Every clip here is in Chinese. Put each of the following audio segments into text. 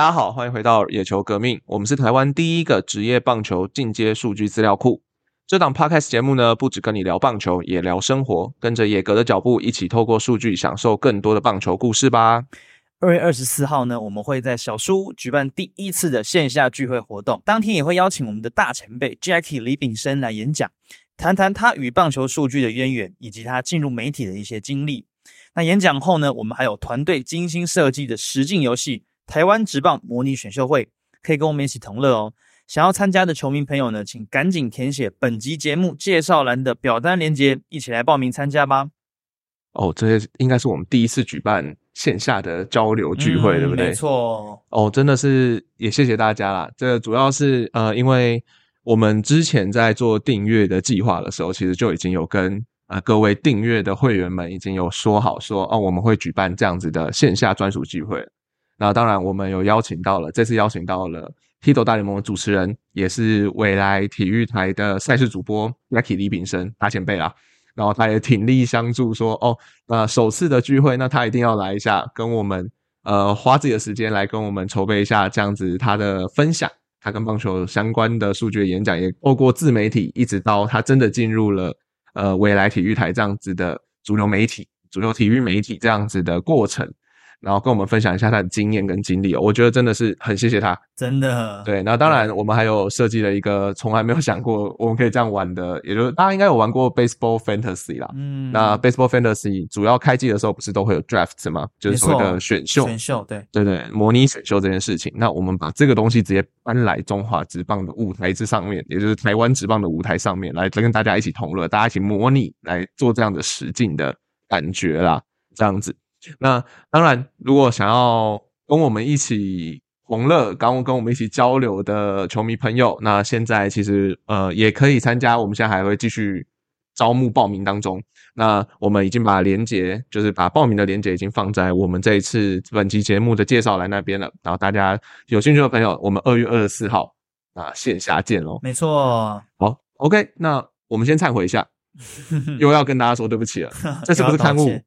大家好，欢迎回到野球革命。我们是台湾第一个职业棒球进阶数据资料库。这档 podcast 节目呢，不只跟你聊棒球，也聊生活。跟着野格的脚步，一起透过数据享受更多的棒球故事吧。二月二十四号呢，我们会在小书举办第一次的线下聚会活动，当天也会邀请我们的大前辈 Jackie 李炳生来演讲，谈谈他与棒球数据的渊源，以及他进入媒体的一些经历。那演讲后呢，我们还有团队精心设计的实境游戏。台湾职棒模拟选秀会可以跟我们一起同乐哦！想要参加的球迷朋友呢，请赶紧填写本集节目介绍栏的表单链接，一起来报名参加吧！哦，这些应该是我们第一次举办线下的交流聚会，对不对？没错。哦，真的是也谢谢大家啦。这主要是呃，因为我们之前在做订阅的计划的时候，其实就已经有跟呃各位订阅的会员们已经有说好说哦，我们会举办这样子的线下专属聚会。那当然，我们有邀请到了，这次邀请到了《h i t 大联盟》的主持人，也是未来体育台的赛事主播 Lucky 李炳生大前辈啦。然后他也挺力相助，说哦，那首次的聚会，那他一定要来一下，跟我们呃花自己的时间来跟我们筹备一下这样子他的分享，他跟棒球相关的数据演讲，也透过自媒体，一直到他真的进入了呃未来体育台这样子的主流媒体、主流体育媒体这样子的过程。然后跟我们分享一下他的经验跟经历哦，我觉得真的是很谢谢他，真的。对，那当然我们还有设计了一个从来没有想过我们可以这样玩的，也就是大家应该有玩过 Baseball Fantasy 啦。嗯，那 Baseball Fantasy 主要开机的时候不是都会有 Draft 吗？就是所谓的选秀，选秀，对，对对，模拟选秀这件事情。那我们把这个东西直接搬来中华职棒的舞台之上面，也就是台湾职棒的舞台上面来跟大家一起同乐，大家一起模拟来做这样的实境的感觉啦，这样子。那当然，如果想要跟我们一起同乐，刚跟我们一起交流的球迷朋友，那现在其实呃也可以参加。我们现在还会继续招募报名当中。那我们已经把连接，就是把报名的连接已经放在我们这一次本期节目的介绍栏那边了。然后大家有兴趣的朋友，我们二月二十四号啊线下见喽。没错。好，OK，那我们先忏悔一下，又要跟大家说对不起了，这是不是刊物？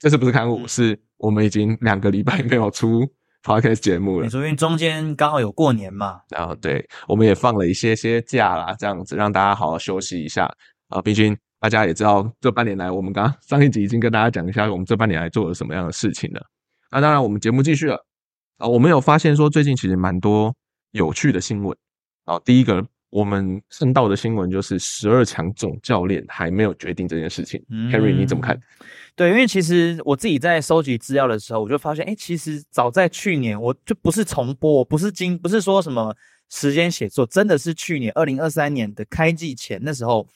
这次不是刊物，是我们已经两个礼拜没有出 podcast 节目了。你说因为中间刚好有过年嘛？然后对，我们也放了一些些假啦，这样子让大家好好休息一下啊。毕竟大家也知道，这半年来我们刚上一集已经跟大家讲一下，我们这半年来做了什么样的事情了。那当然，我们节目继续了啊。我们有发现说，最近其实蛮多有趣的新闻啊。第一个。我们看到的新闻就是十二强总教练还没有决定这件事情。Harry，你怎么看？对，因为其实我自己在收集资料的时候，我就发现，哎，其实早在去年，我就不是重播，不是今，不是说什么时间写作，真的是去年二零二三年的开季前那时候，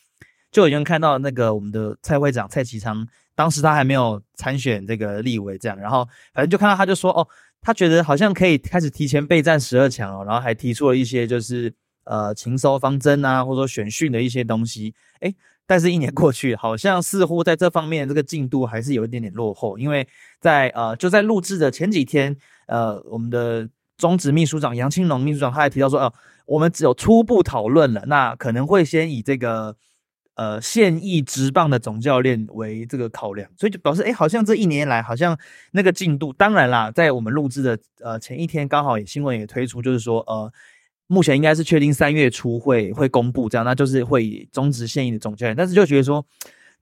就已经看到那个我们的蔡会长蔡启昌，当时他还没有参选这个立委这样，然后反正就看到他就说，哦，他觉得好像可以开始提前备战十二强哦，然后还提出了一些就是。呃，情收方针啊，或者说选训的一些东西，哎，但是一年过去，好像似乎在这方面这个进度还是有一点点落后。因为在呃，就在录制的前几天，呃，我们的中职秘书长杨青龙秘书长他还提到说，哦，我们只有初步讨论了，那可能会先以这个呃现役职棒的总教练为这个考量，所以就表示，哎，好像这一年来，好像那个进度，当然啦，在我们录制的呃前一天，刚好也新闻也推出，就是说，呃。目前应该是确定三月初会会公布这样，那就是会以终止现役的总教练，但是就觉得说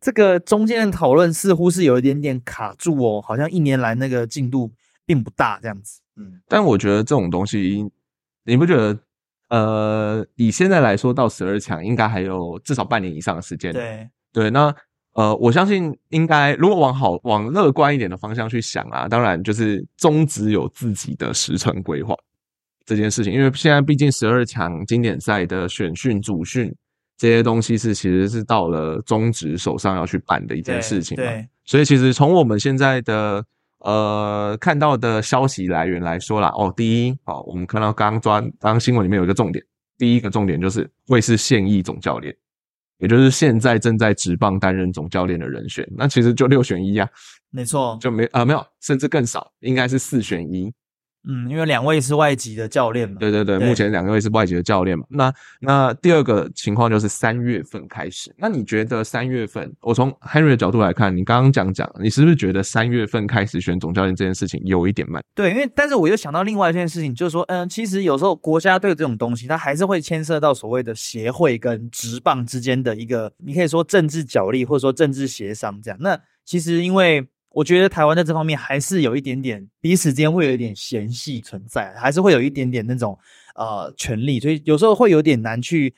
这个中间的讨论似乎是有一点点卡住哦，好像一年来那个进度并不大这样子。嗯，但我觉得这种东西，你不觉得？呃，以现在来说，到十二强应该还有至少半年以上的时间。对对，那呃，我相信应该如果往好往乐观一点的方向去想啊，当然就是中职有自己的时程规划。这件事情，因为现在毕竟十二强经典赛的选训、主训这些东西是其实是到了中职手上要去办的一件事情嘛，所以其实从我们现在的呃看到的消息来源来说啦，哦，第一，哦，我们看到刚刚刚新闻里面有一个重点，第一个重点就是会是现役总教练，也就是现在正在职棒担任总教练的人选，那其实就六选一啊，没错，就没啊没有，甚至更少，应该是四选一。嗯，因为两位是外籍的教练嘛。对对对，对目前两位是外籍的教练嘛。那那第二个情况就是三月份开始。那你觉得三月份，我从 Henry 的角度来看，你刚刚讲讲，你是不是觉得三月份开始选总教练这件事情有一点慢？对，因为但是我又想到另外一件事情，就是说，嗯，其实有时候国家队这种东西，它还是会牵涉到所谓的协会跟职棒之间的一个，你可以说政治角力，或者说政治协商这样。那其实因为我觉得台湾在这方面还是有一点点彼此之间会有一点嫌隙存在，还是会有一点点那种呃权利，所以有时候会有点难去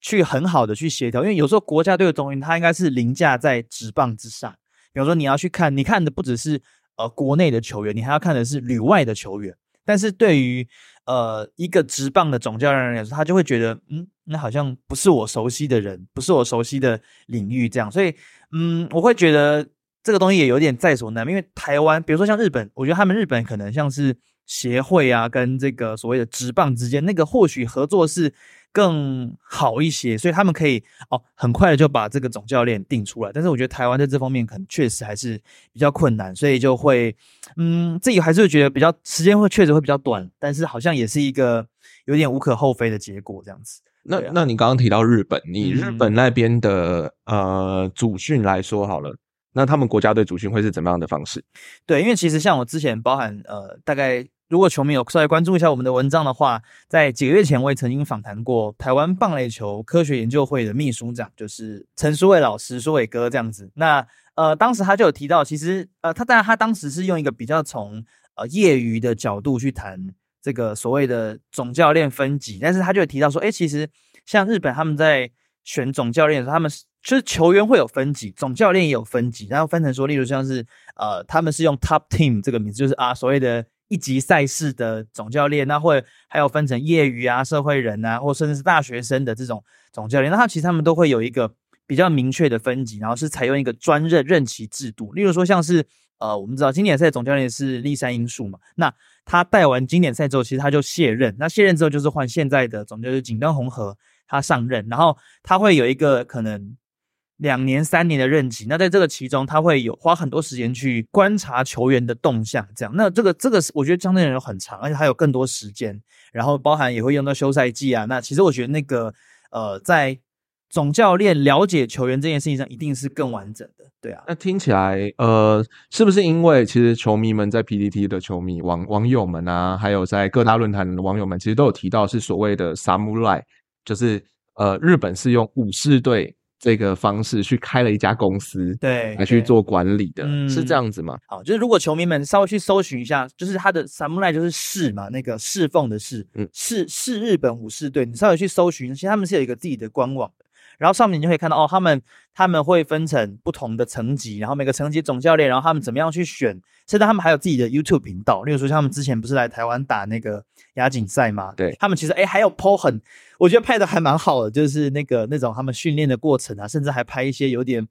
去很好的去协调，因为有时候国家队的东西它应该是凌驾在职棒之上。比方说你要去看，你看的不只是呃国内的球员，你还要看的是旅外的球员。但是对于呃一个职棒的总教练来说，他就会觉得，嗯，那好像不是我熟悉的人，不是我熟悉的领域，这样，所以，嗯，我会觉得这个东西也有点在所难免。因为台湾，比如说像日本，我觉得他们日本可能像是协会啊，跟这个所谓的职棒之间，那个或许合作是更好一些，所以他们可以哦很快的就把这个总教练定出来。但是我觉得台湾在这方面可能确实还是比较困难，所以就会嗯自己还是会觉得比较时间会确实会比较短，但是好像也是一个有点无可厚非的结果这样子。那啊那你刚刚提到日本，你日嗯本那边的呃主训来说好了，那他们国家队主训会是怎么样的方式？对，因为其实像我之前包含呃，大概如果球迷有稍微关注一下我们的文章的话，在几个月前我也曾经访谈过台湾棒垒球科学研究会的秘书长，就是陈书伟老师，书伟哥这样子。那呃，当时他就有提到，其实呃，他当然他当时是用一个比较从呃业余的角度去谈这个所谓的总教练分级，但是他就有提到说，哎，其实像日本他们在选总教练的时候，他们是就是球员会有分级，总教练也有分级，然后分成说，例如像是呃，他们是用 Top Team 这个名字，就是啊所谓的一级赛事的总教练，那会还有分成业余啊、社会人啊，或甚至是大学生的这种总教练，那他其实他们都会有一个比较明确的分级，然后是采用一个专任任期制度，例如说像是呃，我们知道经典赛总教练是立山英树嘛，那他带完经典赛之后，其实他就卸任，那卸任之后就是换现在的总教练井端红河他上任，然后他会有一个可能两年、三年的任期。那在这个其中，他会有花很多时间去观察球员的动向，这样。那这个这个是我觉得相对来说很长，而且还有更多时间，然后包含也会用到休赛季啊。那其实我觉得那个呃，在总教练了解球员这件事情上，一定是更完整的。对啊，那听起来，呃，是不是因为其实球迷们在 PDT 的球迷网网友们啊，还有在各大论坛的网友们，其实都有提到是所谓的 samurai，就是呃，日本是用武士队这个方式去开了一家公司，对，来去做管理的，嗯是这样子吗？好，就是如果球迷们稍微去搜寻一下，就是他的 samurai 就是侍嘛，那个侍奉的侍，嗯。是是日本武士队，你稍微去搜寻，其实他们是有一个自己的官网的，然后上面你就可以看到哦，他们他们会分成不同的层级，然后每个层级总教练，然后他们怎么样去选，甚至他们还有自己的 YouTube 频道，例如说像他们之前不是来台湾打那个亚锦赛吗？对他们其实哎还有 PO 很，我觉得拍的还蛮好的，就是那个那种他们训练的过程啊，甚至还拍一些有点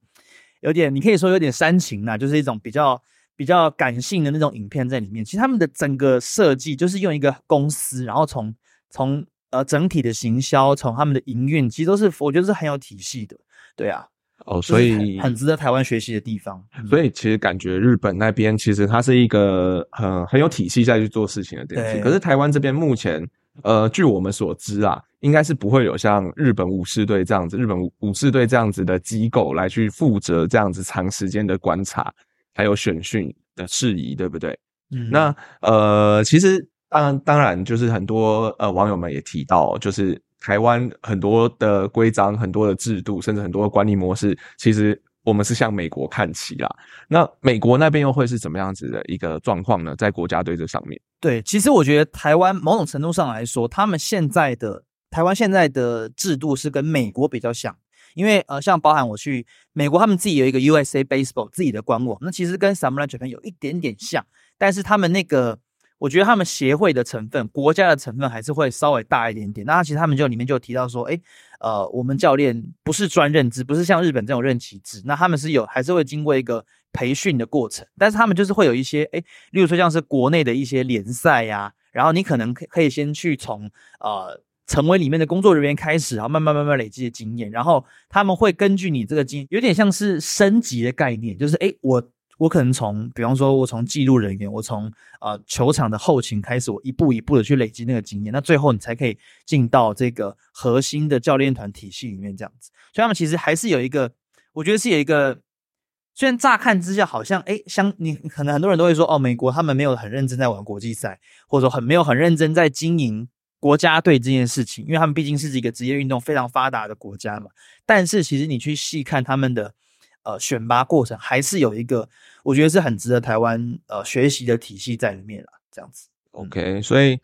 有点你可以说有点煽情啊，就是一种比较比较感性的那种影片在里面。其实他们的整个设计就是用一个公司，然后从从呃整体的行销，从他们的营运，其实都是我觉得是很有体系的。对啊，哦，所以很很值得台湾学习的地方。嗯所以其实感觉日本那边其实它是一个很很有体系在去做事情的东西，对可是台湾这边目前，呃，据我们所知啊，应该是不会有像日本武士队这样子，日本武武士队这样子的机构来去负责这样子长时间的观察，还有选训的事宜，对不对？嗯那呃，其实当然当然就是很多呃网友们也提到，就是台湾很多的规章、很多的制度，甚至很多的管理模式，其实我们是向美国看齐啦。那美国那边又会是怎么样子的一个状况呢？在国家队这上面，对，其实我觉得台湾某种程度上来说，他们现在的台湾现在的制度是跟美国比较像，因为呃，像包含我去美国，他们自己有一个 USA Baseball 自己的官网，那其实跟 Samurai Japan 有一点点像，但是他们那个。我觉得他们协会的成分、国家的成分还是会稍微大一点点。那其实他们就里面就提到说，哎，呃，我们教练不是专任制，不是像日本这种任期制，那他们是有还是会经过一个培训的过程，但是他们就是会有一些，哎，例如说像是国内的一些联赛呀、然后你可能可以先去从呃成为里面的工作人员开始，然后慢慢慢慢累积的经验，然后他们会根据你这个经，有点像是升级的概念，就是哎，我我可能从，比方说，我从记录人员，我从呃球场的后勤开始，我一步一步的去累积那个经验，那最后你才可以进到这个核心的教练团体系里面这样子。所以他们其实还是有一个，我觉得是有一个，虽然乍看之下好像，哎，相你可能很多人都会说，哦，美国他们没有很认真在玩国际赛，或者说很没有很认真在经营国家队这件事情，因为他们毕竟是一个职业运动非常发达的国家嘛。但是其实你去细看他们的。呃，选拔过程还是有一个，我觉得是很值得台湾呃学习的体系在里面了。这样子，OK，所以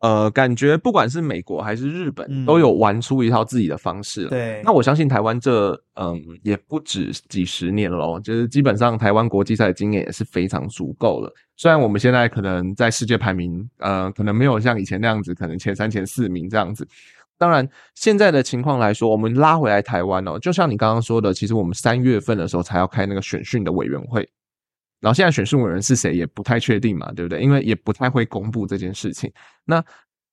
呃，感觉不管是美国还是日本，都有玩出一套自己的方式。对，那我相信台湾这嗯也不止几十年喽，就是基本上台湾国际赛的经验也是非常足够了。虽然我们现在可能在世界排名呃，可能没有像以前那样子，可能前三前四名这样子。当然，现在的情况来说，我们拉回来台湾哦，就像你刚刚说的，其实我们三月份的时候才要开那个选训的委员会，然后现在选训委员是谁也不太确定嘛，对不对？因为也不太会公布这件事情。那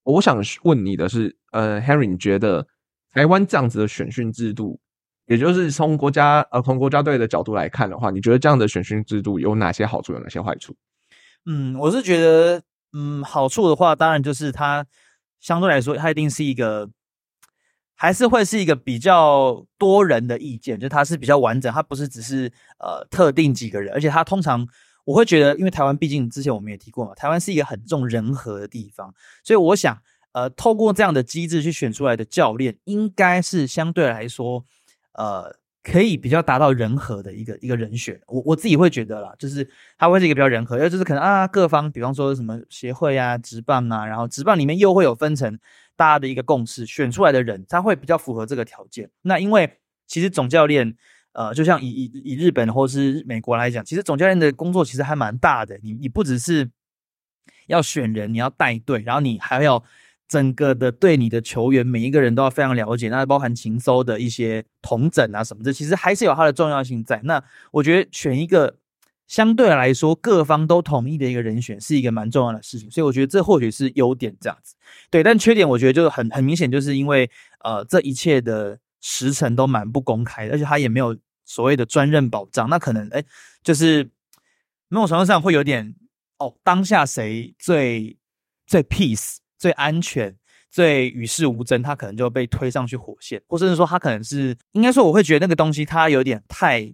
我想问你的是，呃，Harry，你觉得台湾这样子的选训制度，也就是从国家呃从国家队的角度来看的话，你觉得这样的选训制度有哪些好处，有哪些坏处？嗯，我是觉得，嗯，好处的话，当然就是它。相对来说，它一定是一个，还是会是一个比较多人的意见，就它是比较完整，它不是只是呃特定几个人，而且它通常我会觉得，因为台湾毕竟之前我们也提过嘛，台湾是一个很重人和的地方，所以我想，呃，透过这样的机制去选出来的教练，应该是相对来说，呃。可以比较达到人和的一个一个人选，我我自己会觉得啦，就是他会是一个比较人和，因为就是可能啊各方，比方说什么协会啊、职棒啊，然后职棒里面又会有分成大家的一个共识，选出来的人他会比较符合这个条件。那因为其实总教练，呃，就像以以以日本或是美国来讲，其实总教练的工作其实还蛮大的，你你不只是要选人，你要带队，然后你还要。整个的对你的球员每一个人都要非常了解，那包含情搜的一些同诊啊什么的，其实还是有它的重要性在。那我觉得选一个相对来说各方都同意的一个人选是一个蛮重要的事情，所以我觉得这或许是优点这样子。对，但缺点我觉得就很很明显，就是因为呃这一切的时程都蛮不公开，而且他也没有所谓的专任保障，那可能哎就是某种程度上会有点哦当下谁最最 peace。最安全、最与世无争，他可能就被推上去火线，或者是说他可能是应该说，我会觉得那个东西它有点太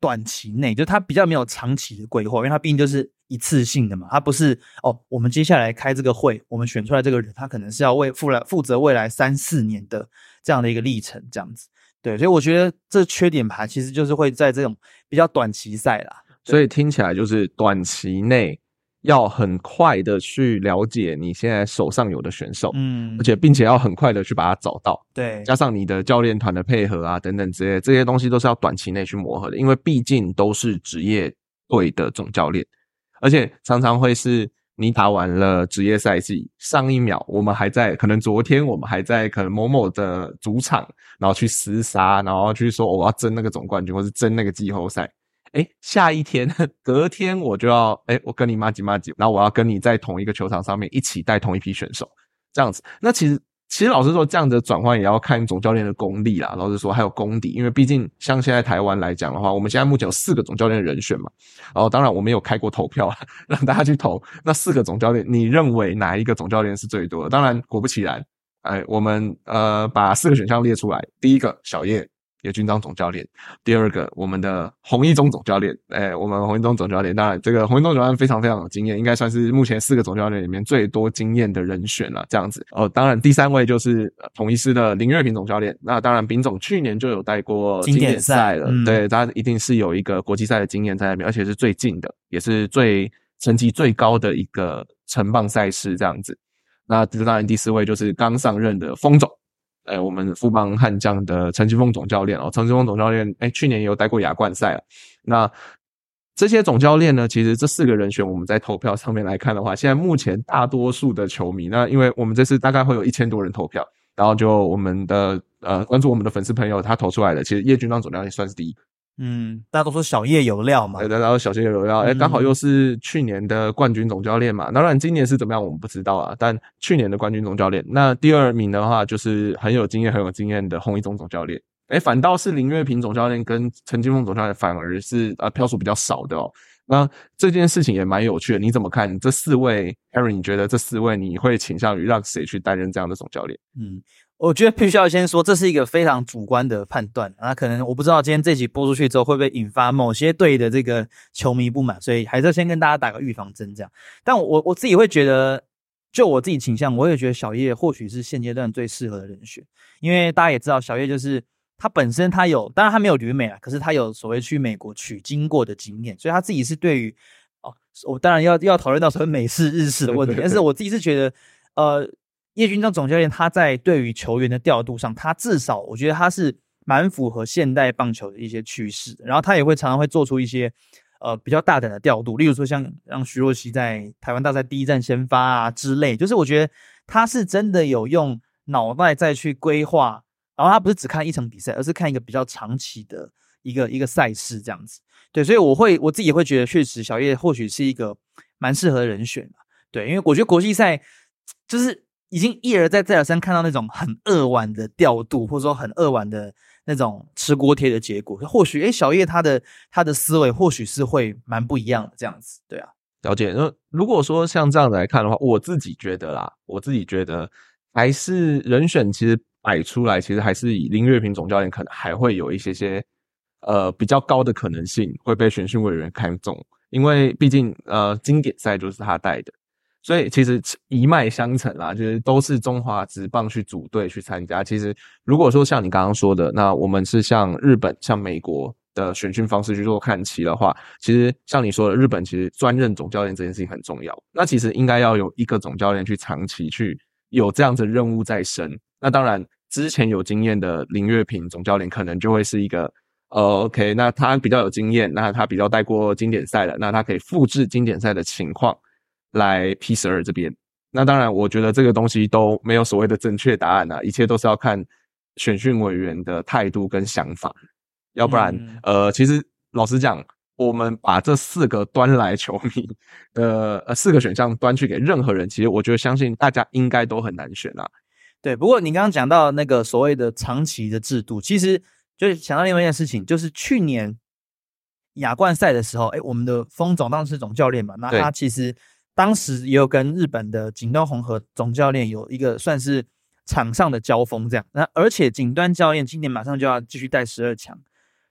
短期内，就它比较没有长期的规划，因为它毕竟就是一次性的嘛，它不是哦，我们接下来开这个会，我们选出来这个人，他可能是要为负来负责未来三四年的这样的一个历程，这样子。对，所以我觉得这缺点吧，其实就是会在这种比较短期赛啦，所以听起来就是短期内。要很快的去了解你现在手上有的选手，嗯，而且并且要很快的去把它找到，对，加上你的教练团的配合啊等等之类，这些东西都是要短期内去磨合的，因为毕竟都是职业队的总教练，而且常常会是你打完了职业赛季，上一秒我们还在，可能昨天我们还在可能某某的主场，然后去厮杀，然后去说我要争那个总冠军，或是争那个季后赛。哎，下一天，隔天我就要哎，我跟你妈几妈几，然后我要跟你在同一个球场上面一起带同一批选手，这样子。那其实，其实老实说，这样的转换也要看总教练的功力啦。老实说，还有功底，因为毕竟像现在台湾来讲的话，我们现在目前有四个总教练人选嘛。然后，当然我们有开过投票，让大家去投那四个总教练，你认为哪一个总教练是最多的？当然，果不其然，哎，我们呃把四个选项列出来，第一个小叶。叶军章总教练，第二个我们的洪一中总教练，哎，我们洪一中总教练，当然这个洪一中总教练非常非常有经验，应该算是目前四个总教练里面最多经验的人选了。这样子哦，当然第三位就是统一师的林月平总教练，那当然丙总去年就有带过经典赛了，对，他一定是有一个国际赛的经验在那边，而且是最近的，也是最成绩最高的一个城棒赛事这样子。那当然第四位就是刚上任的封总。呃，我们富邦悍将的陈金峰总教练哦，陈金峰总教练，哎，去年也有带过亚冠赛了。那这些总教练呢，其实这四个人选，我们在投票上面来看的话，现在目前大多数的球迷，那因为我们这次大概会有一千多人投票，然后就我们的呃关注我们的粉丝朋友，他投出来的，其实叶军当总教练算是第一。嗯，大家都说小叶有料嘛，对，然后小叶有料，哎，刚好又是去年的冠军总教练嘛。当然，今年是怎么样，我们不知道啊。但去年的冠军总教练，那第二名的话，就是很有经验、很有经验的洪一中总教练。哎，反倒是林月平总教练跟陈金峰总教练反而是呃票数比较少的哦。那这件事情也蛮有趣的，你怎么看？这四位 Harry，你觉得这四位你会倾向于让谁去担任这样的总教练？嗯，我觉得必须要先说，这是一个非常主观的判断。那可能我不知道今天这集播出去之后会不会引发某些队的这个球迷不满，所以还是要先跟大家打个预防针，这样。但我我自己会觉得，就我自己倾向，我也觉得小叶或许是现阶段最适合的人选，因为大家也知道，小叶就是。他本身他有，当然他没有旅美啊，可是他有所谓去美国取经过的经验，所以他自己是对于哦，我当然要要讨论到所谓美式日式的问题，但是我自己是觉得，呃，叶军章总教练他在对于球员的调度上，他至少我觉得他是蛮符合现代棒球的一些趋势，然后他也会常常会做出一些呃比较大胆的调度，例如说像让徐若曦在台湾大赛第一站先发啊之类，就是我觉得他是真的有用脑袋再去规划。然后他不是只看一场比赛，而是看一个比较长期的一个一个赛事这样子。对，所以我会我自己也会觉得，确实小叶或许是一个蛮适合的人选对，因为我觉得国际赛就是已经一而再再而三看到那种很扼腕的调度，或者说很扼腕的那种吃锅贴的结果。或许哎，小叶他的他的思维或许是会蛮不一样的这样子。对啊，了解。那如果说像这样子来看的话，我自己觉得啦，我自己觉得还是人选其实。摆出来，其实还是以林月平总教练可能还会有一些些，呃，比较高的可能性会被选训委员看中，因为毕竟呃经典赛就是他带的，所以其实一脉相承啦，就是都是中华职棒去组队去参加。其实如果说像你刚刚说的，那我们是像日本、像美国的选训方式去做看齐的话，其实像你说的，日本其实专任总教练这件事情很重要。那其实应该要有一个总教练去长期去有这样子任务在身。那当然。之前有经验的林月平总教练可能就会是一个，呃，OK，那他比较有经验，那他比较带过经典赛的，那他可以复制经典赛的情况来 P 十二这边。那当然，我觉得这个东西都没有所谓的正确答案啊，一切都是要看选训委员的态度跟想法。要不然，呃，其实老实讲，我们把这四个端来球迷的呃四个选项端去给任何人，其实我觉得相信大家应该都很难选啊。对，不过你刚刚讲到那个所谓的长期的制度，其实就是想到另外一件事情，就是去年亚冠赛的时候，哎，我们的风总当时总教练嘛，那他其实当时也有跟日本的锦端红和总教练有一个算是场上的交锋，这样。那而且锦端教练今年马上就要继续带十二强，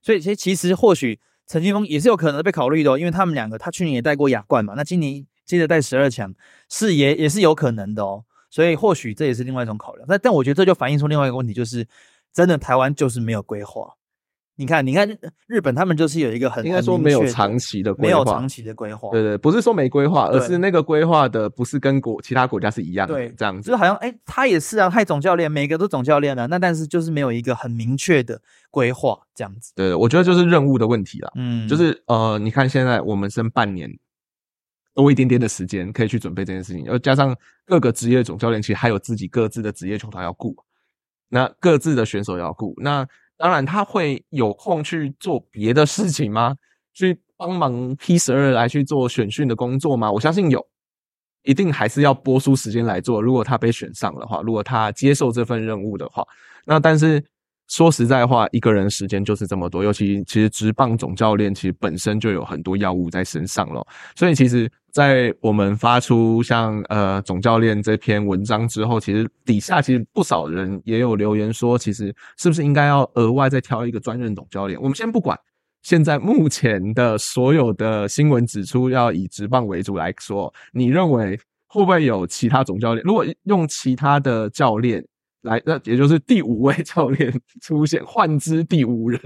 所以其实其实或许陈金峰也是有可能被考虑的，哦因为他们两个他去年也带过亚冠嘛，那今年接着带十二强是也也是有可能的哦。所以或许这也是另外一种考量，但但我觉得这就反映出另外一个问题，就是真的台湾就是没有规划。你看，你看日本他们就是有一个很应该说没有长期的规划，没有长期的规划。对对，不是说没规划，而是那个规划的不是跟国其他国家是一样的。对，这样子就好像哎，他也是啊，他总教练，每个都总教练啊，那但是就是没有一个很明确的规划，这样子。对，我觉得就是任务的问题了。嗯，就是呃，你看现在我们剩半年。多一点点的时间可以去准备这件事情，要加上各个职业总教练其实还有自己各自的职业球团要顾，那各自的选手要顾，那当然他会有空去做别的事情吗？去帮忙 P 十二来去做选训的工作吗？我相信有，一定还是要播出时间来做。如果他被选上的话，如果他接受这份任务的话，那但是。说实在话，一个人时间就是这么多，尤其其实职棒总教练其实本身就有很多药物在身上了，所以其实，在我们发出像呃总教练这篇文章之后，其实底下其实不少人也有留言说，其实是不是应该要额外再挑一个专任总教练？我们先不管现在目前的所有的新闻指出要以职棒为主来说，你认为会不会有其他总教练？如果用其他的教练？来，那也就是第五位教练出现，换之第五人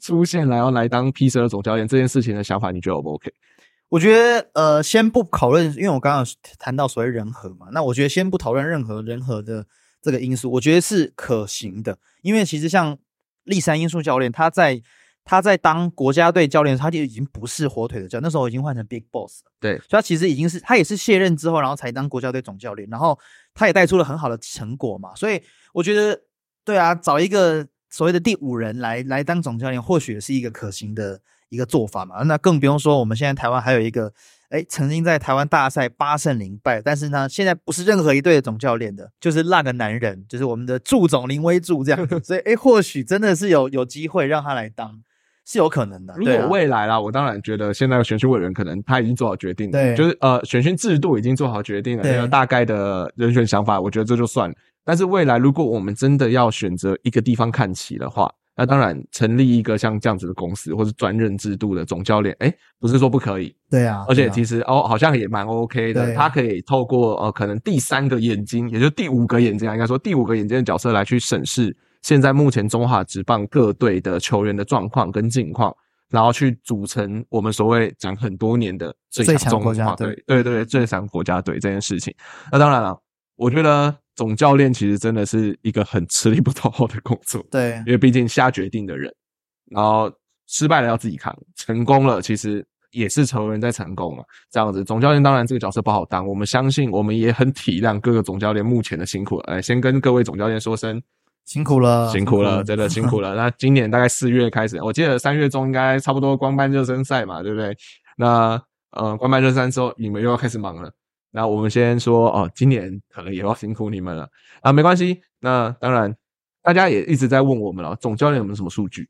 出现，然后来当 P 十二总教练这件事情的想法，你觉得 O 不 OK？我觉得，呃，先不讨论，因为我刚刚谈到所谓人和嘛，那我觉得先不讨论任何人和的这个因素，我觉得是可行的，因为其实像立山因素教练，他在他在当国家队教练，他就已经不是火腿的教，那时候已经换成 Big Boss 了，对，所以他其实已经是他也是卸任之后，然后才当国家队总教练，然后他也带出了很好的成果嘛，所以。我觉得对啊，找一个所谓的第五人来来当总教练，或许是一个可行的一个做法嘛。那更不用说我们现在台湾还有一个，哎，曾经在台湾大赛八胜零败，但是呢，现在不是任何一队的总教练的，就是那个男人，就是我们的祝总林威柱这样子。所以，哎，或许真的是有有机会让他来当。是有可能的。如果未来啦，我当然觉得现在的选训委员可能他已经做好决定了，对，就是呃选训制度已经做好决定了，那个大概的人选想法，我觉得这就算了。但是未来如果我们真的要选择一个地方看齐的话，那当然成立一个像这样子的公司或者专任制度的总教练，哎，不是说不可以，对啊，而且其实哦好像也蛮 OK 的，他可以透过呃可能第三个眼睛，也就第五个眼睛啊，应该说第五个眼睛的角色来去审视现在目前中华职棒各队的球员的状况跟近况。然后去组成我们所谓讲很多年的最强国家队，对对对，最强国家队这件事情。那当然了，我觉得总教练其实真的是一个很吃力不讨好的工作，对，因为毕竟下决定的人，然后失败了要自己扛，成功了其实也是球员在成功嘛。这样子，总教练当然这个角色不好当，我们相信，我们也很体谅各个总教练目前的辛苦。哎，先跟各位总教练说声。辛苦了，辛苦了，真的辛苦了。那今年大概四月开始，我记得三月中应该差不多官办热身赛嘛，对不对？那呃，官办热身之后，你们又要开始忙了。那我们先说哦，今年可能也要辛苦你们了啊，没关系。那当然，大家也一直在问我们了，总教练有没有什么数据？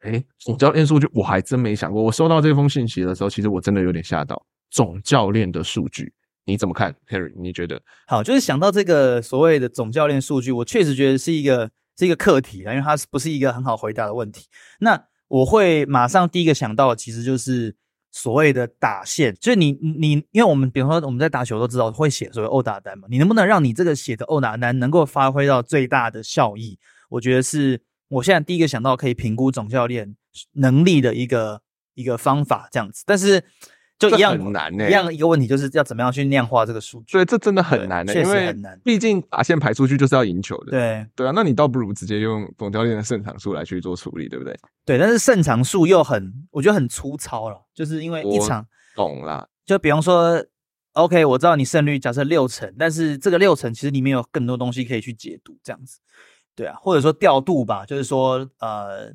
哎，总教练数据我还真没想过。我收到这封信息的时候，其实我真的有点吓到。总教练的数据。你怎么看，Harry？你觉得好？就是想到这个所谓的总教练数据，我确实觉得是一个是一个课题啊，因为它是不是一个很好回答的问题？那我会马上第一个想到，其实就是所谓的打线，就是你你，因为我们比如说我们在打球都知道会写所谓殴打单嘛，你能不能让你这个写的殴打单能够发挥到最大的效益？我觉得是我现在第一个想到可以评估总教练能力的一个一个方法，这样子，但是。就一样很难呢，一样一个问题就是要怎么样去量化这个数据，所以这真的很难的，确实很难。毕竟把线排出去就是要赢球的，对对啊。那你倒不如直接用总教练的胜场数来去做处理，对不对？对，但是胜场数又很，我觉得很粗糙了，就是因为一场懂了。就比方说，OK，我知道你胜率假设六成，但是这个六成其实里面有更多东西可以去解读，这样子，对啊，或者说调度吧，就是说呃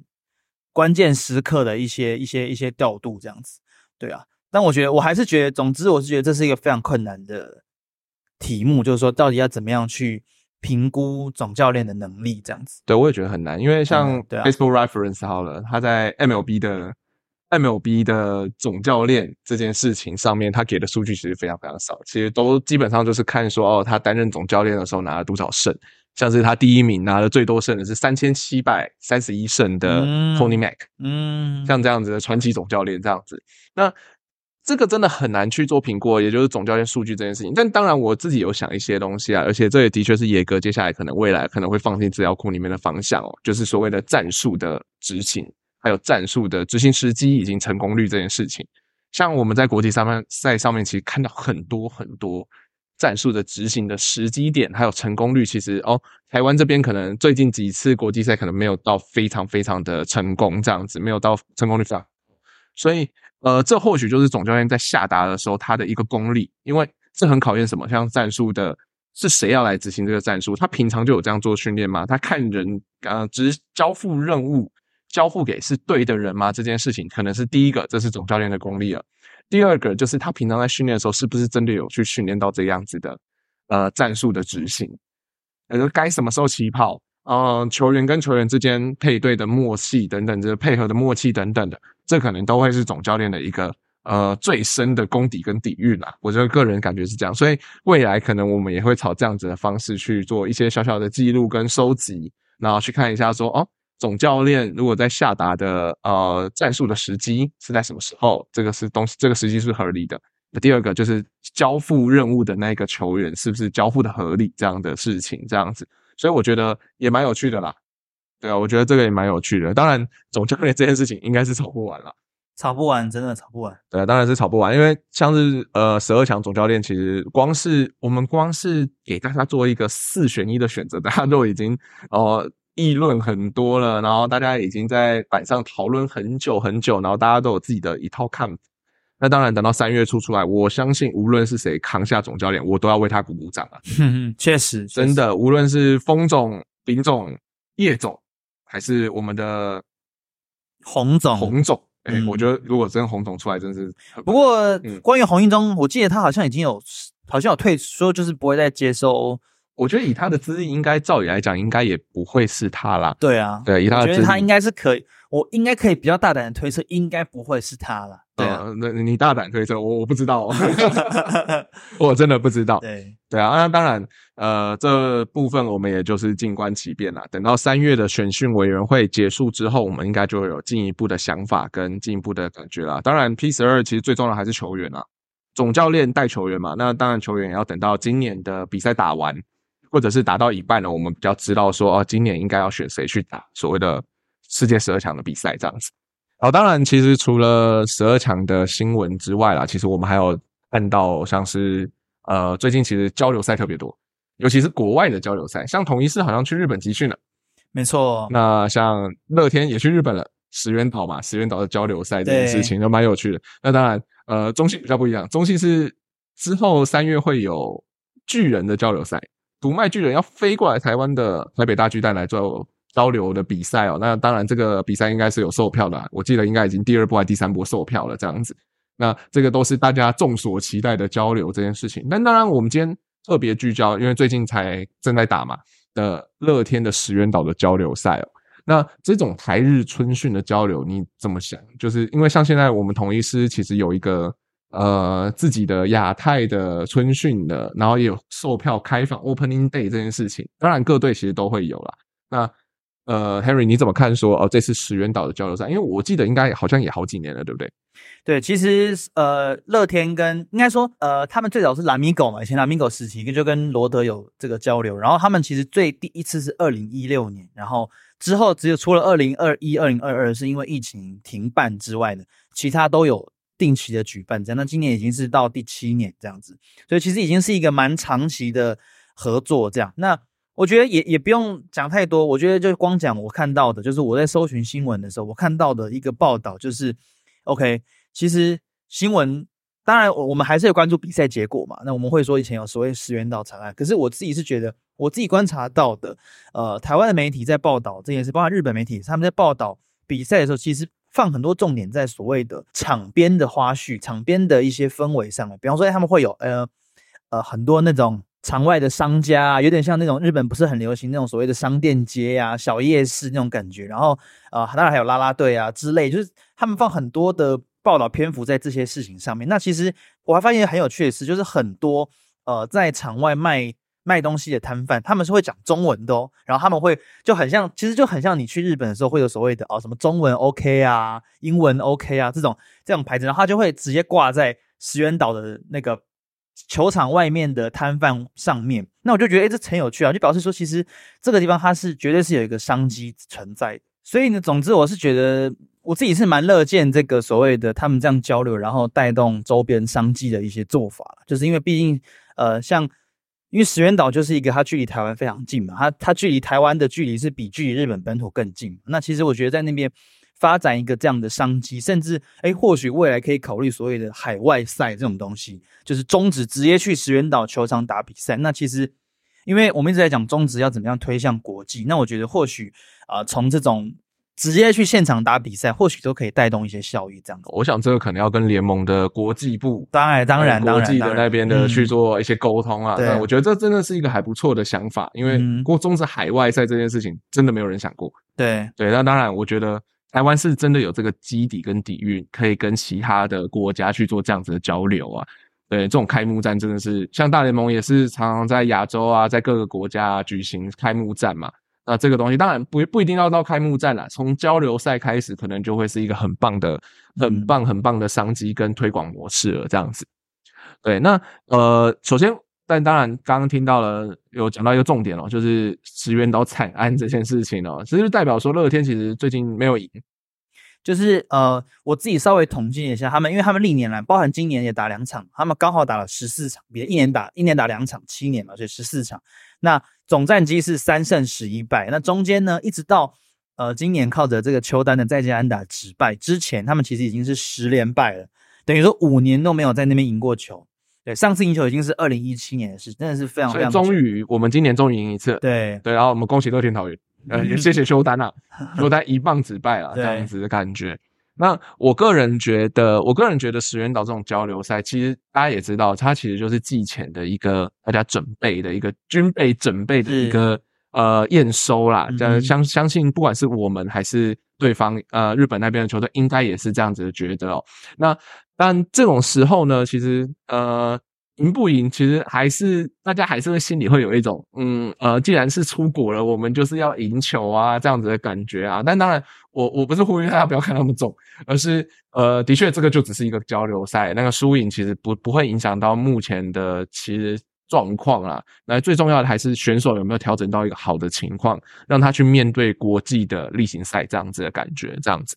关键时刻的一些一些一些调度，这样子，对啊。但我觉得，我还是觉得，总之，我是觉得这是一个非常困难的题目，就是说，到底要怎么样去评估总教练的能力，这样子。对，我也觉得很难，因为像 Baseball Reference 好了，他在 MLB 的 MLB 的总教练这件事情上面，他给的数据其实非常非常少，其实都基本上就是看说，哦，他担任总教练的时候拿了多少胜，像是他第一名拿的最多胜的是三千七百三十一胜的 Tony Mac，嗯，像这样子的传奇总教练这样子，那。这个真的很难去做评估，也就是总教练数据这件事情。但当然，我自己有想一些东西啊，而且这也的确是野哥接下来可能未来可能会放进资料库里面的方向哦，就是所谓的战术的执行，还有战术的执行时机以及成功率这件事情。像我们在国际上面赛上面，其实看到很多很多战术的执行的时机点，还有成功率，其实哦，台湾这边可能最近几次国际赛可能没有到非常非常的成功这样子，没有到成功率上，所以。呃，这或许就是总教练在下达的时候他的一个功力，因为这很考验什么？像战术的，是谁要来执行这个战术？他平常就有这样做训练吗？他看人，呃，只交付任务，交付给是对的人吗？这件事情可能是第一个，这是总教练的功力了。第二个就是他平常在训练的时候，是不是真的有去训练到这样子的，呃，战术的执行？呃，该什么时候起跑？呃，球员跟球员之间配对的默契等等，这配合的默契等等的，这可能都会是总教练的一个呃最深的功底跟底蕴啦。我觉得个人感觉是这样，所以未来可能我们也会朝这样子的方式去做一些小小的记录跟收集，然后去看一下说哦，总教练如果在下达的呃战术的时机是在什么时候，这个是东西，这个时机是合理的。第二个就是交付任务的那个球员是不是交付的合理，这样的事情这样子。所以我觉得也蛮有趣的啦，对啊，我觉得这个也蛮有趣的。当然，总教练这件事情应该是吵不完了，吵不完，真的吵不完。对啊，当然是吵不完，因为像是呃十二强总教练，其实光是我们光是给大家做一个四选一的选择，大家都已经哦议论很多了，然后大家已经在板上讨论很久很久，然后大家都有自己的一套看法。那当然，等到三月初出来，我相信无论是谁扛下总教练，我都要为他鼓鼓掌啊！确实，真的，无论是风总、林总、叶总，还是我们的洪总、洪总，哎、嗯我觉得如果真洪总出来，真是很不过嗯关于洪一中，我记得他好像已经有好像有退说，就是不会再接收。我觉得以他的资历，应该照理来讲，应该也不会是他啦。对啊，对，以他的资历，我觉得他应该是可以，我应该可以比较大胆的推测，应该不会是他了。对啊，呃那你大胆推测，我我不知道、哦，我真的不知道。对，对啊，那当然，呃，这部分我们也就是静观其变啦。等到三月的选训委员会结束之后，我们应该就会有进一步的想法跟进一步的感觉啦。当然，P 十二其实最重要的还是球员啦，总教练带球员嘛。那当然，球员也要等到今年的比赛打完，或者是打到一半了，我们比较知道说，哦，今年应该要选谁去打所谓的世界十二强的比赛这样子。好，当然，其实除了十二强的新闻之外啦，其实我们还有看到像是呃，最近其实交流赛特别多，尤其是国外的交流赛，像统一是好像去日本集训了，没错。那像乐天也去日本了，石原岛嘛，石原岛的交流赛这件事情就蛮有趣的。那当然，呃，中信比较不一样，中信是之后三月会有巨人的交流赛，独卖巨人要飞过来台湾的台北大巨蛋来做交流的比赛哦。那当然，这个比赛应该是有售票的，我记得应该已经第二波还第三波售票了这样子。那这个都是大家众所期待的交流这件事情。但当然，我们今天特别聚焦，因为最近才正在打嘛的乐天的石原岛的交流赛哦。那这种台日春训的交流，你怎么想？就是因为像现在我们统一师其实有一个呃自己的亚太的春训的，然后也有售票开放 opening day 这件事情，当然各队其实都会有啦。那呃，Henry 你怎么看说哦这次石原岛的交流赛？因为我记得应该好像也好几年了，对不对？对，其实呃，乐天跟应该说呃，他们最早是蓝米狗嘛，以前蓝米狗时期就跟罗德有这个交流，然后他们其实最第一次是二零一六年，然后之后只有除了二零二一、二零二二是因为疫情停办之外的，其他都有定期的举办这样。那今年已经是到第七年这样子，所以其实已经是一个蛮长期的合作这样。那我觉得也也不用讲太多，我觉得就光讲我看到的，就是我在搜寻新闻的时候，我看到的一个报道就是，OK，其实新闻当然我我们还是有关注比赛结果嘛，那我们会说以前有所谓石原岛惨案，可是我自己是觉得我自己观察到的，呃，台湾的媒体在报道这件事，包括日本媒体他们在报道比赛的时候，其实放很多重点在所谓的场边的花絮、场边的一些氛围上面，比方说他们会有呃呃很多那种。场外的商家啊，有点像那种日本不是很流行那种所谓的商店街啊、小夜市那种感觉。然后呃，当然还有啦啦队啊之类，就是他们放很多的报道篇幅在这些事情上面。那其实我还发现很有趣的是，就是很多呃在场外卖卖东西的摊贩，他们是会讲中文的哦。然后他们会就很像，其实就很像你去日本的时候会有所谓的哦什么中文 OK 啊、英文 OK 啊这种这种牌子，然后他就会直接挂在石原岛的那个。球场外面的摊贩上面，那我就觉得，哎，这很有趣啊，就表示说，其实这个地方它是绝对是有一个商机存在的。所以呢，总之我是觉得我自己是蛮乐见这个所谓的他们这样交流，然后带动周边商机的一些做法，就是因为毕竟，呃，像因为石原岛就是一个它距离台湾非常近嘛，它它距离台湾的距离是比距离日本本土更近。那其实我觉得在那边。发展一个这样的商机，甚至哎，或许未来可以考虑所谓的海外赛这种东西，就是中职直接去石原岛球场打比赛。那其实，因为我们一直在讲中职要怎么样推向国际，那我觉得或许啊、呃，从这种直接去现场打比赛，或许都可以带动一些效益。这样子，我想这个可能要跟联盟的国际部，当然当然当然国际的那边的去做一些沟通啊。对那我觉得这真的是一个还不错的想法，因为嗯过中职海外赛这件事情真的没有人想过。对对，那当然，我觉得台湾是真的有这个基底跟底蕴，可以跟其他的国家去做这样子的交流啊。对，这种开幕战真的是，像大联盟也是常常在亚洲啊，在各个国家、举行开幕战嘛。那这个东西当然不不一定要到开幕战啦，从交流赛开始，可能就会是一个很棒的、很棒、很棒的商机跟推广模式了。这样子，对，那呃，首先。但当然，刚刚听到了有讲到一个重点哦，就是石原岛惨案这件事情哦，其实就代表说乐天其实最近没有赢。就是呃，我自己稍微统计一下，他们因为他们历年来，包含今年也打两场，他们刚好打了十四场，比一年打一年打两场，七年嘛，所以十四场。那总战绩是三胜十一败。那中间呢，一直到呃今年靠着这个邱丹的再见安打止败之前，他们其实已经是十连败了，等于说五年都没有在那边赢过球。对，上次赢球已经是二零一七年的事，真的是非常非常。终于，我们今年终于赢一次。对对，然后我们恭喜乐天桃园，呃，也谢谢邱丹啊，邱丹一棒子败了，这样子的感觉。那我个人觉得，我个人觉得石原岛这种交流赛，其实大家也知道，它其实就是季前的一个大家准备的一个军备准备的一个呃验收啦。呃，相相信不管是我们还是对方呃日本那边的球队，应该也是这样子的觉得哦。那但这种时候呢，其实呃。赢不赢，其实还是大家还是会心里会有一种，嗯呃，既然是出国了，我们就是要赢球啊，这样子的感觉啊。但当然，我我不是呼吁大家不要看那么重，而是呃，的确这个就只是一个交流赛，那个输赢其实不不会影响到目前的其实状况啦。那最重要的还是选手有没有调整到一个好的情况，让他去面对国际的例行赛这样子的感觉，这样子。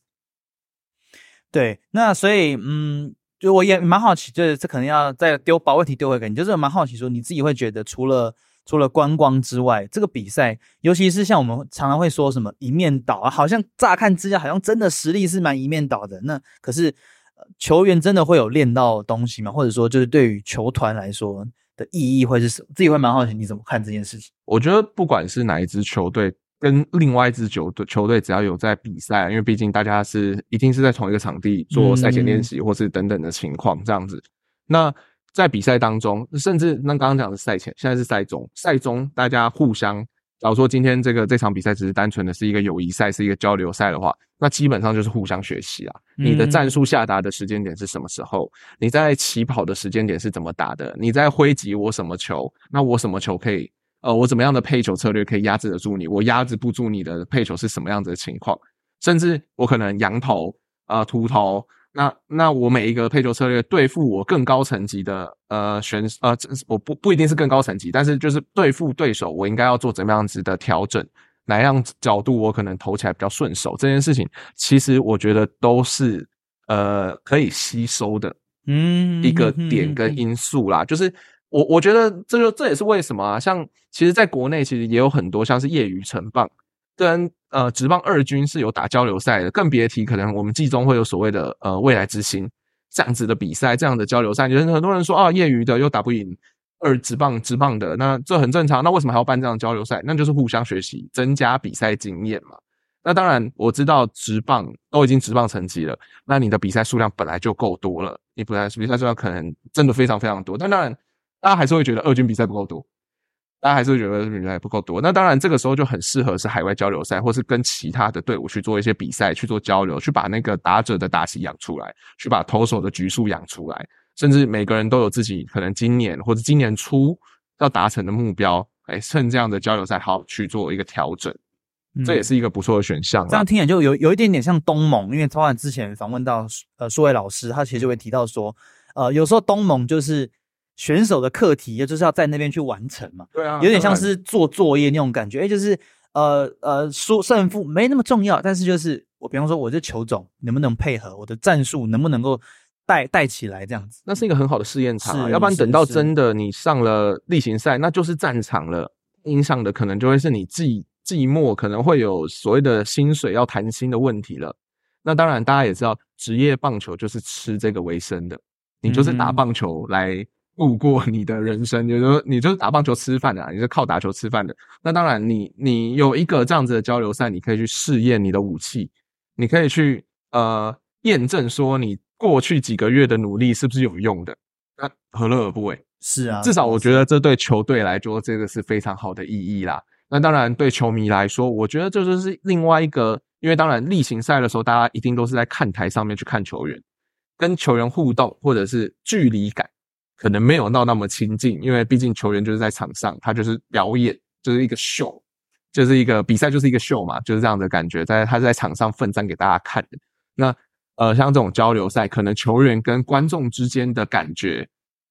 对，那所以嗯。就我也蛮好奇，就是这可能要再丢把问题丢回给你，就是蛮好奇说你自己会觉得除了除了观光之外，这个比赛，尤其是像我们常常会说什么一面倒啊，好像乍看之下好像真的实力是蛮一面倒的。那可是球员真的会有练到东西吗？或者说就是对于球团来说的意义会是什么？自己会蛮好奇你怎么看这件事情？我觉得不管是哪一支球队。跟另外一支球队球队只要有在比赛，因为毕竟大家是一定是在同一个场地做赛前练习，或是等等的情况这样子。那在比赛当中，甚至那刚刚讲的赛前，现在是赛中，赛中大家互相，假如说今天这个这场比赛只是单纯的是一个友谊赛，是一个交流赛的话，那基本上就是互相学习啊。你的战术下达的时间点是什么时候？你在起跑的时间点是怎么打的？你在挥击我什么球？那我什么球可以？呃，我怎么样的配球策略可以压制得住你？我压制不住你的配球是什么样子的情况？甚至我可能羊头啊、秃头，那那我每一个配球策略对付我更高层级的呃选呃，我不不一定是更高层级，但是就是对付对手，我应该要做怎么样子的调整？哪样角度我可能投起来比较顺手？这件事情其实我觉得都是呃可以吸收的，嗯，一个点跟因素啦，就是。我我觉得这就这也是为什么啊，像其实在国内其实也有很多像是业余城棒跟呃职棒二军是有打交流赛的，更别提可能我们季中会有所谓的呃未来之星这样子的比赛，这样的交流赛，就是很多人说啊业余的又打不赢二职棒职棒的，那这很正常，那为什么还要办这样的交流赛？那就是互相学习，增加比赛经验嘛。那当然我知道职棒都已经职棒成绩了，那你的比赛数量本来就够多了，你本来比赛数量可能真的非常非常多，但当然。大家还是会觉得二军比赛不够多，大家还是会觉得二军比赛不够多。那当然，这个时候就很适合是海外交流赛，或是跟其他的队伍去做一些比赛，去做交流，去把那个打者的打席养出来，去把投手的局数养出来。甚至每个人都有自己可能今年或者今年初要达成的目标，哎，趁这样的交流赛好去做一个调整，这也是一个不错的选项。这样听起来就有有一点点像东盟，因为超然之前访问到呃数位老师，他其实就会提到说，呃，有时候东盟就是。选手的课题也就是要在那边去完成嘛，对啊，有点像是做作业那种感觉，哎，就是呃呃输胜负没那么重要，但是就是我比方说我这球种能不能配合，我的战术能不能够带带起来这样子，那是一个很好的试验场，要不然等到真的你上了例行赛，那就是战场了，影响的可能就会是你季季末可能会有所谓的薪水要谈薪的问题了。那当然大家也知道，职业棒球就是吃这个为生的，你就是打棒球来。度过你的人生，就是说你就是打棒球吃饭的，你是靠打球吃饭的。那当然，你你有一个这样子的交流赛，你可以去试验你的武器，你可以去呃验证说你过去几个月的努力是不是有用的。那何乐而不为？是啊，至少我觉得这对球队来说，这个是非常好的意义啦。那当然，对球迷来说，我觉得这就是另外一个，因为当然例行赛的时候，大家一定都是在看台上面去看球员，跟球员互动或者是距离感。可能没有闹那么亲近，因为毕竟球员就是在场上，他就是表演，就是一个秀，就是一个比赛，就是一个秀嘛，就是这样的感觉，在他在场上奋战给大家看的。那呃，像这种交流赛，可能球员跟观众之间的感觉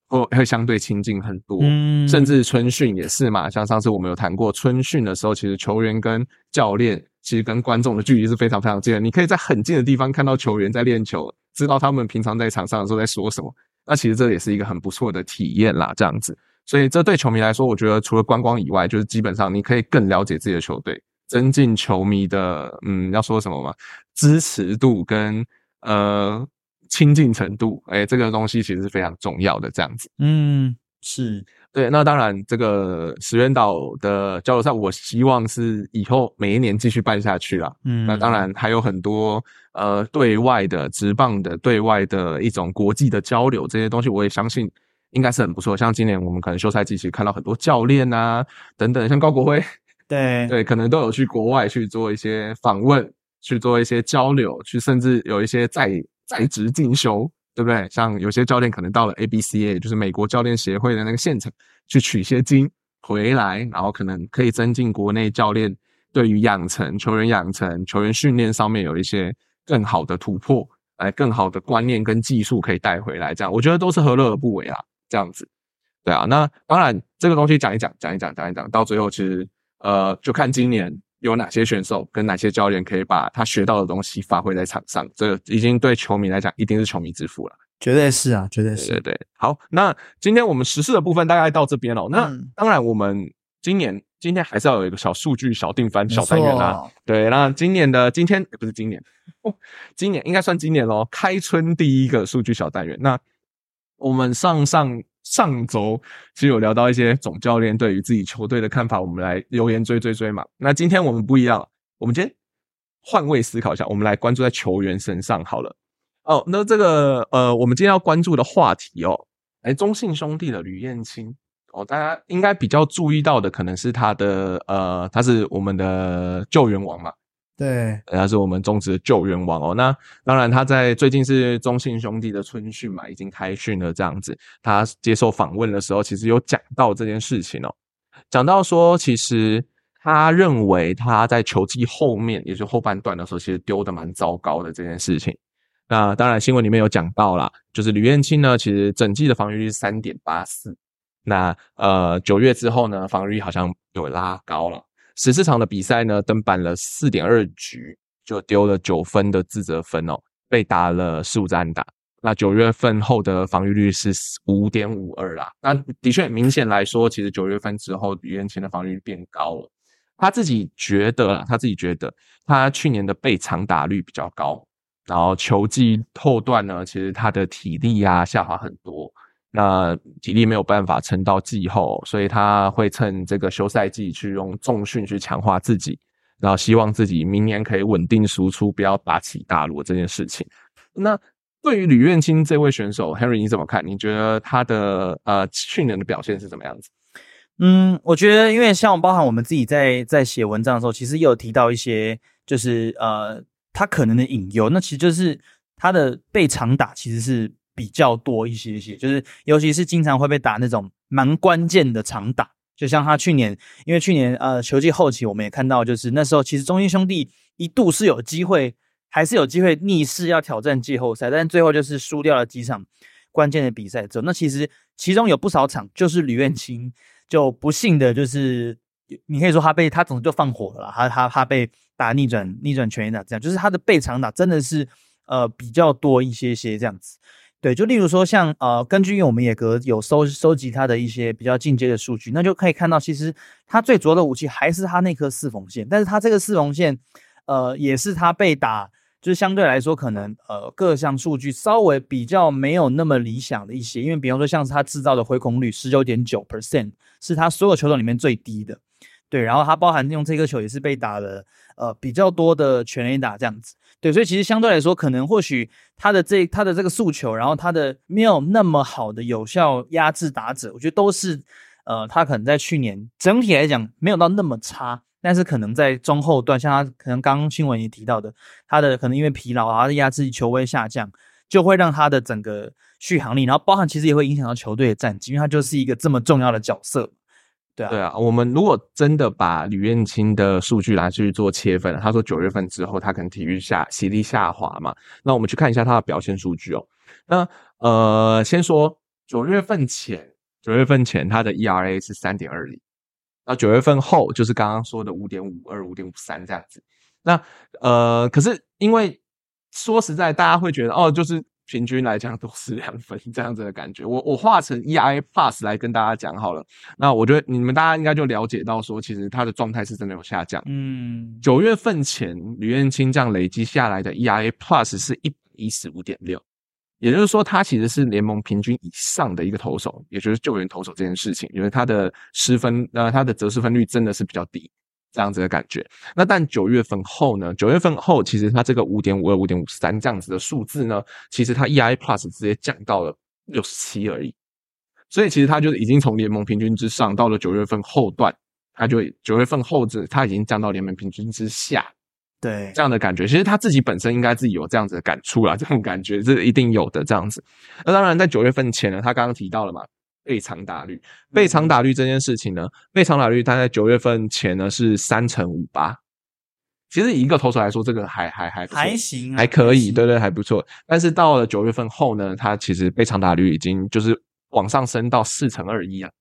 会会相对亲近很多，嗯甚至春训也是嘛。像上次我们有谈过，春训的时候，其实球员跟教练其实跟观众的距离是非常非常近的，你可以在很近的地方看到球员在练球，知道他们平常在场上的时候在说什么。那其实这也是一个很不错的体验啦，这样子，所以这对球迷来说，我觉得除了观光以外，就是基本上你可以更了解自己的球队，增进球迷的嗯，要说什么嘛，支持度跟呃亲近程度，哎，这个东西其实是非常重要的，这样子。嗯，是。对，那当然，这个石原岛的交流赛，我希望是以后每一年继续办下去啦。嗯那当然还有很多呃对外的直棒的对外的一种国际的交流，这些东西我也相信应该是很不错。像今年我们可能休赛季其实看到很多教练啊等等，像高国辉，对 对，可能都有去国外去做一些访问，去做一些交流，去甚至有一些在在职进修，对不对？像有些教练可能到了 ABCA，就是美国教练协会的那个现场去取些经回来，然后可能可以增进国内教练对于养成球员养成、球员训练上面有一些更好的突破，来更好的观念跟技术可以带回来，这样我觉得都是何乐而不为啊，这样子。对啊，那当然这个东西讲一讲，讲一讲，讲一讲，到最后其实呃，就看今年有哪些选手跟哪些教练可以把他学到的东西发挥在场上，这个已经对球迷来讲一定是球迷之福了。绝对是啊，绝对对是对对，好，那今天我们实事的部分大概到这边哦。那嗯当然，我们今年今天还是要有一个小数据、小定番、小单元啦。没错对，那今年的今天诶不是今年，哦，今年应该算今年咯，开春第一个数据小单元。那我们上上上周其实有聊到一些总教练对于自己球队的看法，我们来留言追追追嘛。那今天我们不一样，我们今天换位思考一下，我们来关注在球员身上好了。哦，那这个呃，我们今天要关注的话题哦，哎，中信兄弟的吕彦青哦，大家应该比较注意到的可能是他的呃，他是我们的救援王嘛，对，他是我们中职的救援王哦。那当然，他在最近是中信兄弟的春训嘛，已经开训了这样子。他接受访问的时候，其实有讲到这件事情哦，讲到说，其实他认为他在球季后面，也就后半段的时候，其实丢的蛮糟糕的这件事情。那当然，新闻里面有讲到啦，就是吕彦青呢，其实整季的防御率是三点八四。那呃，九月之后呢，防御率好像有拉高了。十四场的比赛呢，登板了四点二局，就丢了九分的自责分哦，被打了十五支安打。那九月份后的防御率是五点五二啦。那的确明显来说，其实九月份之后，吕彦青的防御率变高了。他自己觉得，他自己觉得他去年的被长打率比较高，然后球季后段呢，其实他的体力啊下滑很多。那体力没有办法撑到季后，所以他会趁这个休赛季去用重训去强化自己，然后希望自己明年可以稳定输出，不要大起大落这件事情。那对于吕彦青这位选手，Henry 你怎么看？你觉得他的呃去年的表现是怎么样子？嗯，我觉得因为像包含我们自己在在写文章的时候，其实有提到一些，就是呃，他可能的隐忧，那其实就是他的被长打其实是比较多一些些，就是尤其是经常会被打那种蛮关键的长打，就像他去年，因为去年呃球季后期我们也看到，就是那时候其实中英兄弟一度是有机会，还是有机会逆势要挑战季后赛，但最后就是输掉了几场关键的比赛之后，那其实其中有不少场就是吕彦青。就不幸的就是，你可以说他被他总就放火了，他他他被打逆转逆转全垒打这样，就是他的被长打真的是呃比较多一些些这样子。对，就例如说像呃，根据我们也格有收收集他的一些比较进阶的数据，那就可以看到，其实他最主要的武器还是他那颗四缝线，但是他这个四缝线，呃，也是他被打。就是相对来说，可能呃各项数据稍微比较没有那么理想的一些，因为比方说像是他制造的回空率十九点九 percent 是他所有球种里面最低的，对，然后他包含用这颗球也是被打了呃比较多的全垒打这样子，对，所以其实相对来说，可能或许他的这他的这个诉求，然后他的没有那么好的有效压制打者，我觉得都是呃他可能在去年整体来讲没有到那么差。但是可能在中后段，像他可能刚刚新闻也提到的，他的可能因为疲劳啊，他的压制球威下降，就会让他的整个续航力，然后包含其实也会影响到球队的战绩，因为他就是一个这么重要的角色，对啊，对啊，我们如果真的把吕彦青的数据拿去做切分，他说九月份之后他可能体育下体力下滑嘛，那我们去看一下他的表现数据哦。那呃，先说九月份前，九月份前他的 ERA 是三点二零。那九月份后就是刚刚说的五点五二、五点五三这样子。那呃，可是因为说实在，大家会觉得哦，就是平均来讲都是两分这样子的感觉。我我画成 E I A Plus 来跟大家讲好了。那我觉得你们大家应该就了解到说，其实他的状态是真的有下降。嗯，九月份前吕彦青这样累积下来的 E I A Plus 是一一十五点六，也就是说，他其实是联盟平均以上的一个投手，也就是救援投手这件事情，因为他的失分呃他的责失分率真的是比较低，这样子的感觉。那但九月份后呢？九月份后，其实它这个五点五二、五点五三这样子的数字呢，其实它 EI Plus 直接降到了六十七而已。所以其实它就是已经从联盟平均之上到了九月份后段，它就九月份后子它已经降到联盟平均之下。对，这样的感觉，其实他自己本身应该自己有这样子的感触啦，这种感觉是一定有的。这样子，那当然在九月份前呢，他刚刚提到了嘛，被长打率，被长打率这件事情呢，被长打率他在九月份前呢是三乘五八，其实以一个投手来说，这个还还还还行，还可以，对对，还不错。但是到了九月份后呢，它其实被长打率已经就是往上升到四乘二一了，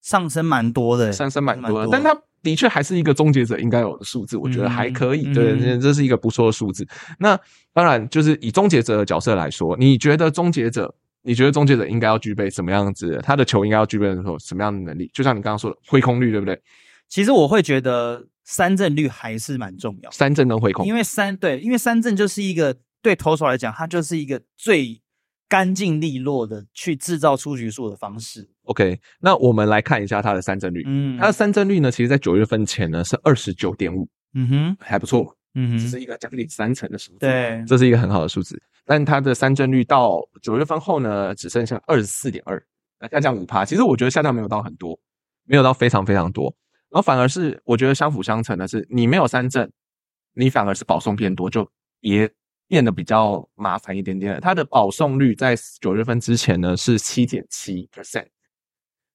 上升蛮多的，上升蛮多的，但它。的确还是一个终结者应该有的数字，我觉得还可以。对，这是一个不错的数字。那当然，就是以终结者的角色来说，你觉得终结者，你觉得终结者应该要具备什么样子？他的球应该要具备什么什么样的能力？就像你刚刚说的挥空率，对不对？其实我会觉得三振率还是蛮重要。三振跟挥空，因为三对，因为三振就是一个对投手来讲，它就是一个最。干净利落的去制造出局数的方式。OK，那我们来看一下它的三振率。嗯，它的三振率呢，其实在九月份前呢是二十九点五。嗯哼，还不错。嗯哼，这是一个将近三成的数字。对，这是一个很好的数字。但它的三振率到九月份后呢，只剩下二十四点二，下降五趴。其实我觉得下降没有到很多，没有到非常非常多。然后反而是我觉得相辅相成的是，你没有三振，你反而是保送变多，就也。变得比较麻烦一点点，它的保送率在九月份之前呢是七点七 percent，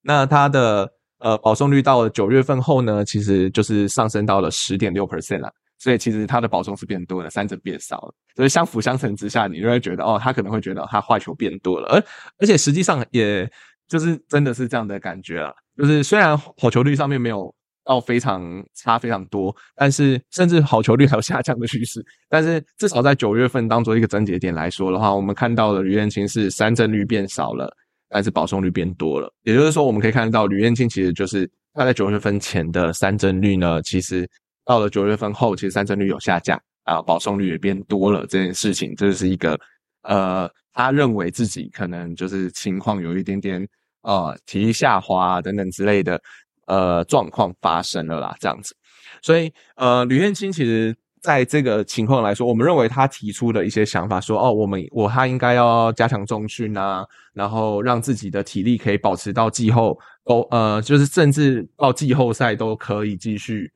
那它的呃保送率到了九月份后呢，其实就是上升到了十点六 percent 了，所以其实它的保送是变多了，三振变少了，所以相辅相成之下，你就会觉得哦，他可能会觉得他坏球变多了，而而且实际上也就是真的是这样的感觉啊，就是虽然好球率上面没有。到非常差非常多，但是甚至好球率还有下降的趋势。但是至少在九月份当做一个症结点来说的话，我们看到了吕彦青是三振率变少了，但是保送率变多了。也就是说，我们可以看到吕彦青其实就是他在九月份前的三振率呢，其实到了九月份后，其实三振率有下降啊，保送率也变多了。这件事情这是一个呃，他认为自己可能就是情况有一点点呃体力下滑等等之类的。呃，状况发生了啦，这样子，所以呃，吕彦青其实在这个情况来说，我们认为他提出的一些想法，说哦，我们我他应该要加强重训啊，然后让自己的体力可以保持到季后都呃，就是甚至到季后赛都可以继续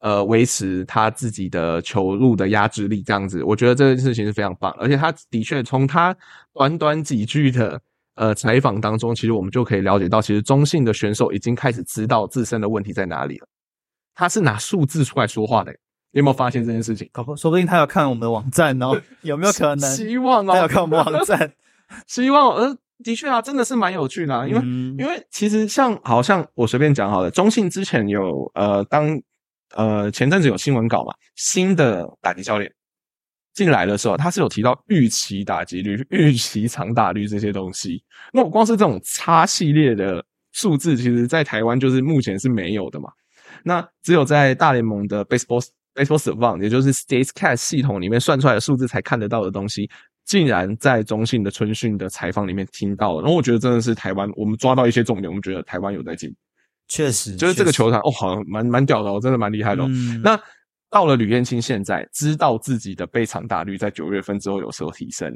呃维持他自己的球路的压制力，这样子，我觉得这件事情是非常棒，而且他的确从他短短几句的。呃，采访当中，其实我们就可以了解到，其实中性的选手已经开始知道自身的问题在哪里了。他是拿数字出来说话的，你有没有发现这件事情？说不定他要看我们的网站哦，有没有可能？希望哦，他要看我们网站，希望。呃，的确啊，真的是蛮有趣的，因为因为其实像好像我随便讲好了，中信之前有呃，当呃前阵子有新闻稿嘛，新的打击教练。进来的时候，他是有提到预期打击率、预期长打率这些东西。那我光是这种差系列的数字，其实在台湾就是目前是没有的嘛。那只有在大联盟的 Baseball Baseball Savant，也就是 Statecast 系统里面算出来的数字才看得到的东西，竟然在中信的春训的采访里面听到了。然后我觉得真的是台湾，我们抓到一些重点，我们觉得台湾有在进步。确实，就是这个球场哦，好像蛮蛮屌的，哦，真的蛮厉害的。那。到了吕彦青，现在知道自己的被场打率在九月份之后有所提升，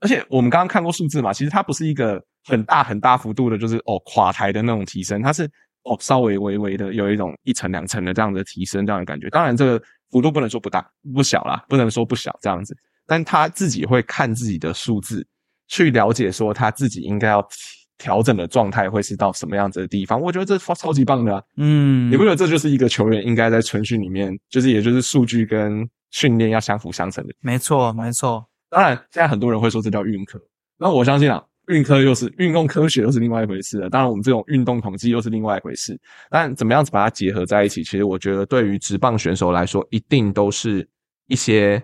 而且我们刚刚看过数字嘛，其实它不是一个很大很大幅度的，就是哦垮台的那种提升，它是哦稍微微微的有一种一层两层的这样的提升这样的感觉。当然这个幅度不能说不大不小啦，不能说不小这样子，但他自己会看自己的数字去了解说他自己应该要。调整的状态会是到什么样子的地方？我觉得这超超级棒的，嗯，你不觉得这就是一个球员应该在春训里面，就是也就是数据跟训练要相辅相成的？没错，没错。当然，现在很多人会说这叫运科，那我相信啊，运科又是运动科学，又是另外一回事了。当然，我们这种运动统计又是另外一回事。但怎么样子把它结合在一起？其实我觉得对于职棒选手来说，一定都是一些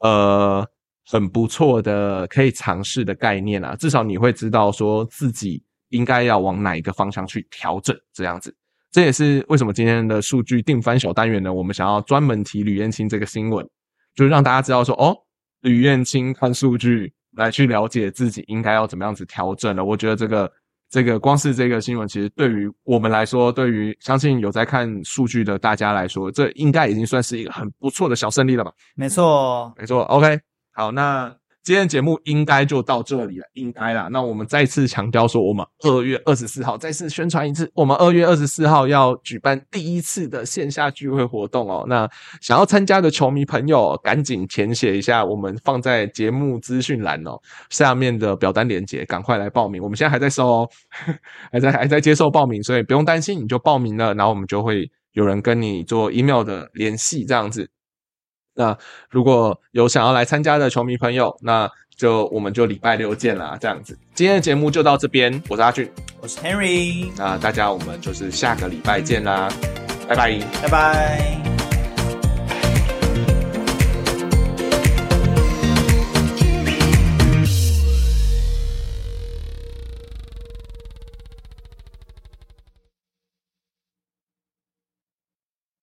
呃。很不错的可以尝试的概念啊，至少你会知道说自己应该要往哪一个方向去调整，这样子。这也是为什么今天的数据定番小单元呢？我们想要专门提吕燕青这个新闻，就是让大家知道说，哦，吕燕青看数据来去了解自己应该要怎么样子调整了。我觉得这个这个光是这个新闻，其实对于我们来说，对于相信有在看数据的大家来说，这应该已经算是一个很不错的小胜利了吧？没错，没错。OK，好，那。今天节目应该就到这里了，应该啦。那我们再次强调说，我们二月二十四号再次宣传一次，我们二月二十四号要举办第一次的线下聚会活动哦。那想要参加的球迷朋友，赶紧填写一下我们放在节目资讯栏哦下面的表单链接，赶快来报名。我们现在还在收哦，还在还在接受报名，所以不用担心，你就报名了，然后我们就会有人跟你做 email 的联系，这样子。那如果有想要来参加的球迷朋友，那就我们就礼拜六见啦，这样子。今天的节目就到这边，我是阿俊，我是 Henry，那大家我们就是下个礼拜见啦，拜拜，拜拜。